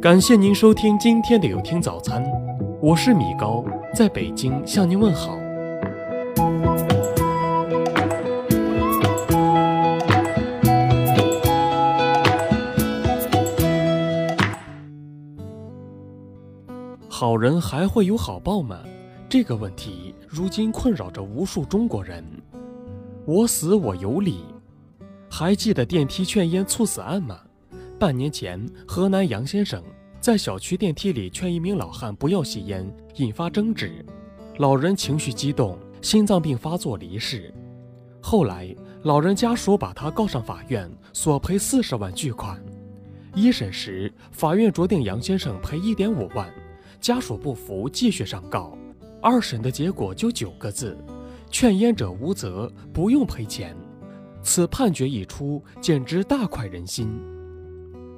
感谢您收听今天的有听早餐，我是米高，在北京向您问好。好人还会有好报吗？这个问题如今困扰着无数中国人。我死我有理，还记得电梯劝烟猝死案吗？半年前，河南杨先生在小区电梯里劝一名老汉不要吸烟，引发争执，老人情绪激动，心脏病发作离世。后来，老人家属把他告上法院，索赔四十万巨款。一审时，法院酌定杨先生赔一点五万，家属不服，继续上告。二审的结果就九个字：劝烟者无责，不用赔钱。此判决一出，简直大快人心。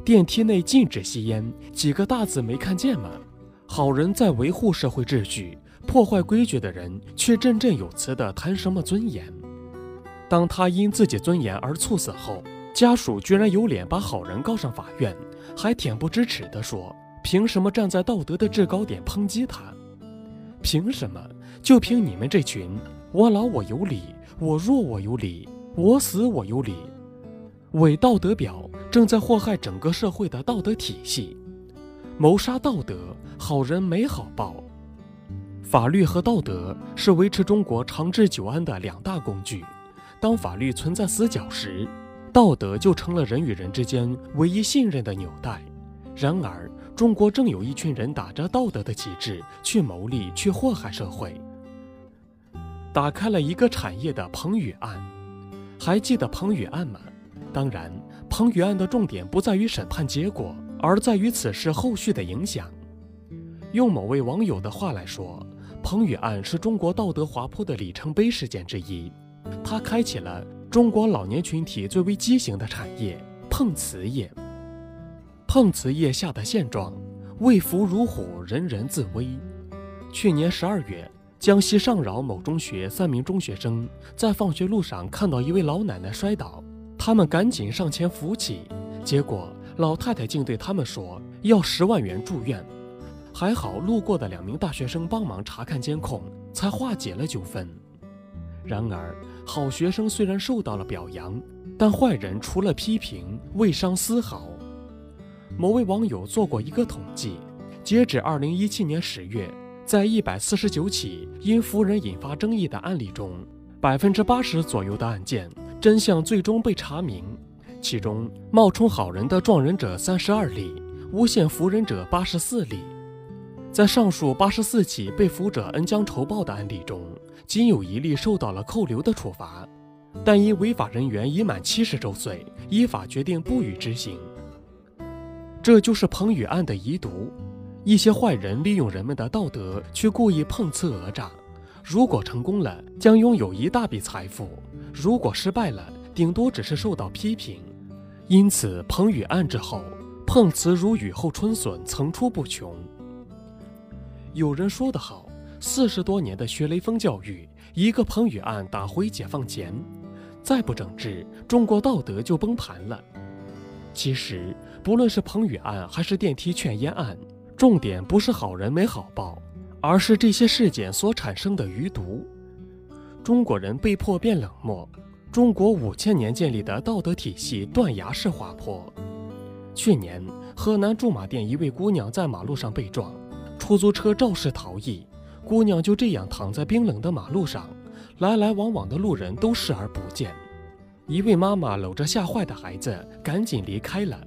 电梯内禁止吸烟，几个大字没看见吗？好人在维护社会秩序，破坏规矩的人却振振有词地谈什么尊严。当他因自己尊严而猝死后，家属居然有脸把好人告上法院，还恬不知耻地说：“凭什么站在道德的制高点抨击他？凭什么？就凭你们这群我老我有理，我弱我有理，我死我有理，伪道德表。”正在祸害整个社会的道德体系，谋杀道德，好人没好报。法律和道德是维持中国长治久安的两大工具。当法律存在死角时，道德就成了人与人之间唯一信任的纽带。然而，中国正有一群人打着道德的旗帜去谋利，去祸害社会，打开了一个产业的彭宇案。还记得彭宇案吗？当然，彭宇案的重点不在于审判结果，而在于此事后续的影响。用某位网友的话来说，彭宇案是中国道德滑坡的里程碑事件之一，它开启了中国老年群体最为畸形的产业——碰瓷业。碰瓷业下的现状：为福如虎，人人自危。去年十二月，江西上饶某中学三名中学生在放学路上看到一位老奶奶摔倒。他们赶紧上前扶起，结果老太太竟对他们说要十万元住院。还好路过的两名大学生帮忙查看监控，才化解了纠纷。然而，好学生虽然受到了表扬，但坏人除了批评，未伤丝毫。某位网友做过一个统计，截止二零一七年十月，在一百四十九起因扶人引发争议的案例中，百分之八十左右的案件。真相最终被查明，其中冒充好人的撞人者三十二例，诬陷扶人者八十四例。在上述八十四起被扶者恩将仇报的案例中，仅有一例受到了扣留的处罚，但因违法人员已满七十周岁，依法决定不予执行。这就是彭宇案的遗毒，一些坏人利用人们的道德去故意碰瓷讹诈。如果成功了，将拥有一大笔财富；如果失败了，顶多只是受到批评。因此，彭宇案之后，碰瓷如雨后春笋，层出不穷。有人说得好，四十多年的学雷锋教育，一个彭宇案打回解放前，再不整治，中国道德就崩盘了。其实，不论是彭宇案还是电梯劝烟案，重点不是好人没好报。而是这些事件所产生的余毒，中国人被迫变冷漠，中国五千年建立的道德体系断崖式滑坡。去年，河南驻马店一位姑娘在马路上被撞，出租车肇事逃逸，姑娘就这样躺在冰冷的马路上，来来往往的路人都视而不见。一位妈妈搂着吓坏的孩子，赶紧离开了。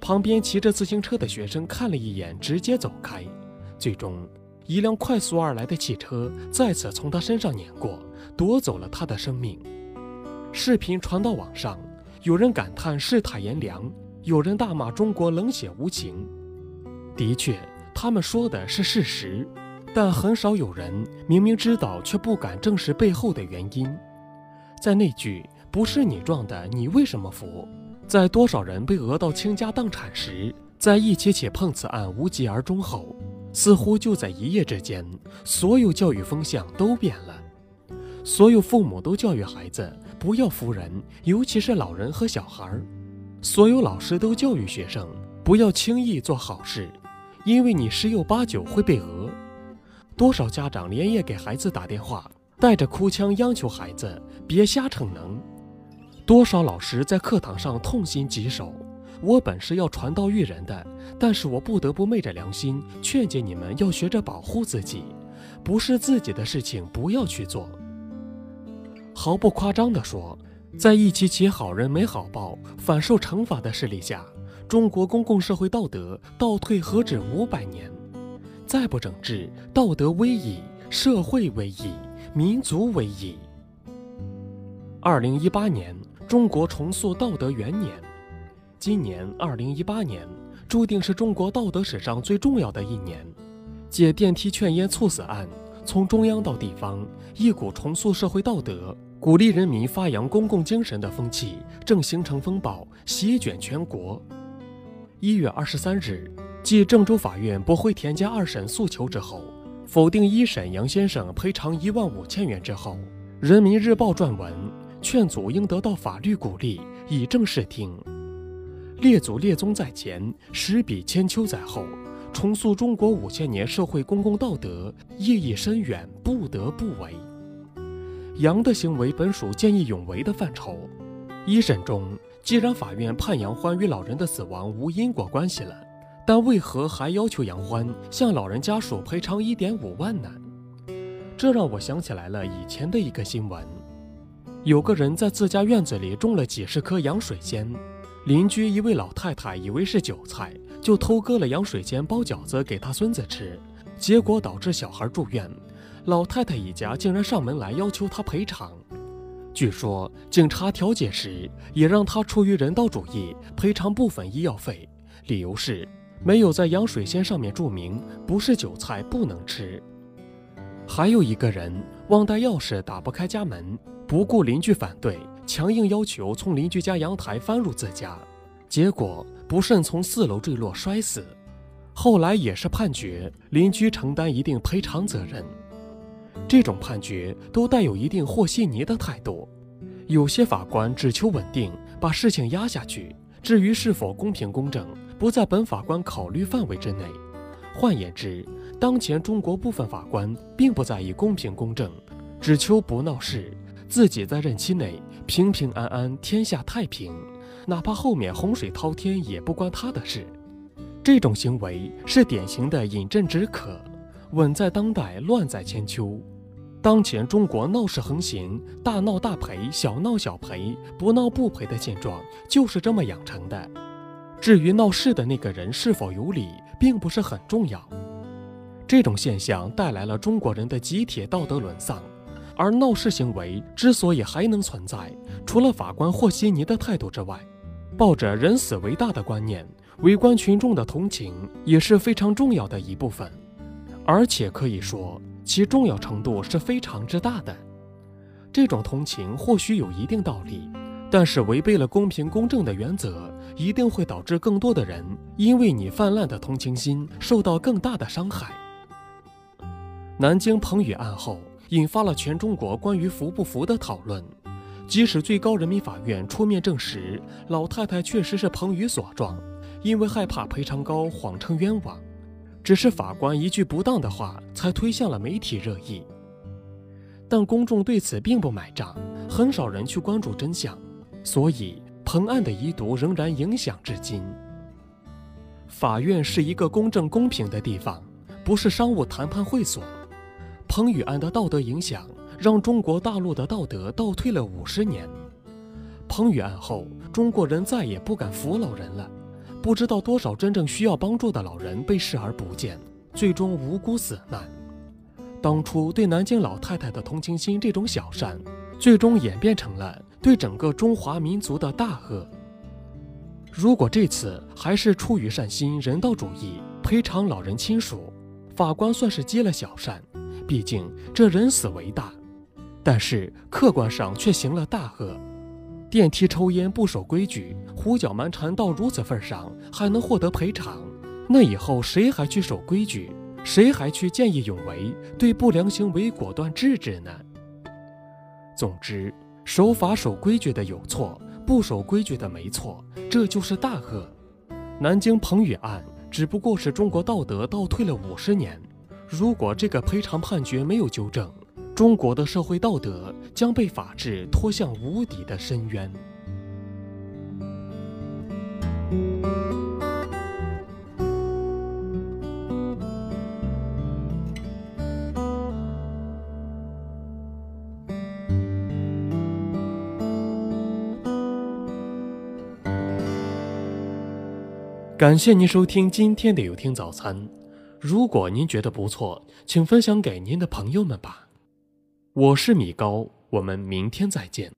旁边骑着自行车的学生看了一眼，直接走开。最终。一辆快速而来的汽车再次从他身上碾过，夺走了他的生命。视频传到网上，有人感叹世态炎凉，有人大骂中国冷血无情。的确，他们说的是事实，但很少有人明明知道却不敢正视背后的原因。在那句“不是你撞的，你为什么扶”，在多少人被讹到倾家荡产时，在一起起碰瓷案无疾而终后。似乎就在一夜之间，所有教育风向都变了。所有父母都教育孩子不要扶人，尤其是老人和小孩儿；所有老师都教育学生不要轻易做好事，因为你十有八九会被讹。多少家长连夜给孩子打电话，带着哭腔央求孩子别瞎逞能。多少老师在课堂上痛心疾首。我本是要传道育人的，但是我不得不昧着良心劝诫你们要学着保护自己，不是自己的事情不要去做。毫不夸张地说，在一起起好人没好报、反受惩罚的势力下，中国公共社会道德倒退何止五百年？再不整治，道德危矣，社会危矣，民族危矣。二零一八年，中国重塑道德元年。今年二零一八年，注定是中国道德史上最重要的一年。借电梯劝烟猝死案，从中央到地方，一股重塑社会道德、鼓励人民发扬公共精神的风气正形成风暴，席卷全国。一月二十三日，继郑州法院驳回田家二审诉求之后，否定一审杨先生赔偿一万五千元之后，《人民日报》撰文劝阻应得到法律鼓励，以正视听。列祖列宗在前，史笔千秋在后，重塑中国五千年社会公共道德意义深远，不得不为。杨的行为本属见义勇为的范畴。一审中，既然法院判杨欢与老人的死亡无因果关系了，但为何还要求杨欢向老人家属赔偿一点五万呢？这让我想起来了以前的一个新闻：有个人在自家院子里种了几十棵洋水仙。邻居一位老太太以为是韭菜，就偷割了洋水仙包饺子给他孙子吃，结果导致小孩住院。老太太一家竟然上门来要求他赔偿。据说警察调解时也让他出于人道主义赔偿部分医药费，理由是没有在洋水仙上面注明不是韭菜不能吃。还有一个人忘带钥匙打不开家门，不顾邻居反对。强硬要求从邻居家阳台翻入自家，结果不慎从四楼坠落摔死。后来也是判决邻居承担一定赔偿责任。这种判决都带有一定和稀泥的态度。有些法官只求稳定，把事情压下去。至于是否公平公正，不在本法官考虑范围之内。换言之，当前中国部分法官并不在意公平公正，只求不闹事。自己在任期内平平安安，天下太平，哪怕后面洪水滔天也不关他的事。这种行为是典型的饮鸩止渴，稳在当代，乱在千秋。当前中国闹事横行，大闹大赔，小闹小赔，不闹不赔的现状就是这么养成的。至于闹事的那个人是否有理，并不是很重要。这种现象带来了中国人的集体道德沦丧。而闹事行为之所以还能存在，除了法官和稀泥的态度之外，抱着人死为大的观念，围观群众的同情也是非常重要的一部分，而且可以说其重要程度是非常之大的。这种同情或许有一定道理，但是违背了公平公正的原则，一定会导致更多的人因为你泛滥的同情心受到更大的伤害。南京彭宇案后。引发了全中国关于服不服的讨论。即使最高人民法院出面证实老太太确实是彭宇所撞，因为害怕赔偿高，谎称冤枉，只是法官一句不当的话才推向了媒体热议。但公众对此并不买账，很少人去关注真相，所以彭案的遗毒仍然影响至今。法院是一个公正公平的地方，不是商务谈判会所。彭宇案的道德影响，让中国大陆的道德倒退了五十年。彭宇案后，中国人再也不敢扶老人了，不知道多少真正需要帮助的老人被视而不见，最终无辜死难。当初对南京老太太的同情心这种小善，最终演变成了对整个中华民族的大恶。如果这次还是出于善心、人道主义赔偿老人亲属，法官算是积了小善。毕竟这人死为大，但是客观上却行了大恶。电梯抽烟不守规矩，胡搅蛮缠到如此份上，还能获得赔偿？那以后谁还去守规矩？谁还去见义勇为，对不良行为果断制止呢？总之，守法守规矩的有错，不守规矩的没错，这就是大恶。南京彭宇案只不过是中国道德倒退了五十年。如果这个赔偿判决没有纠正，中国的社会道德将被法治拖向无底的深渊。感谢您收听今天的有听早餐。如果您觉得不错，请分享给您的朋友们吧。我是米高，我们明天再见。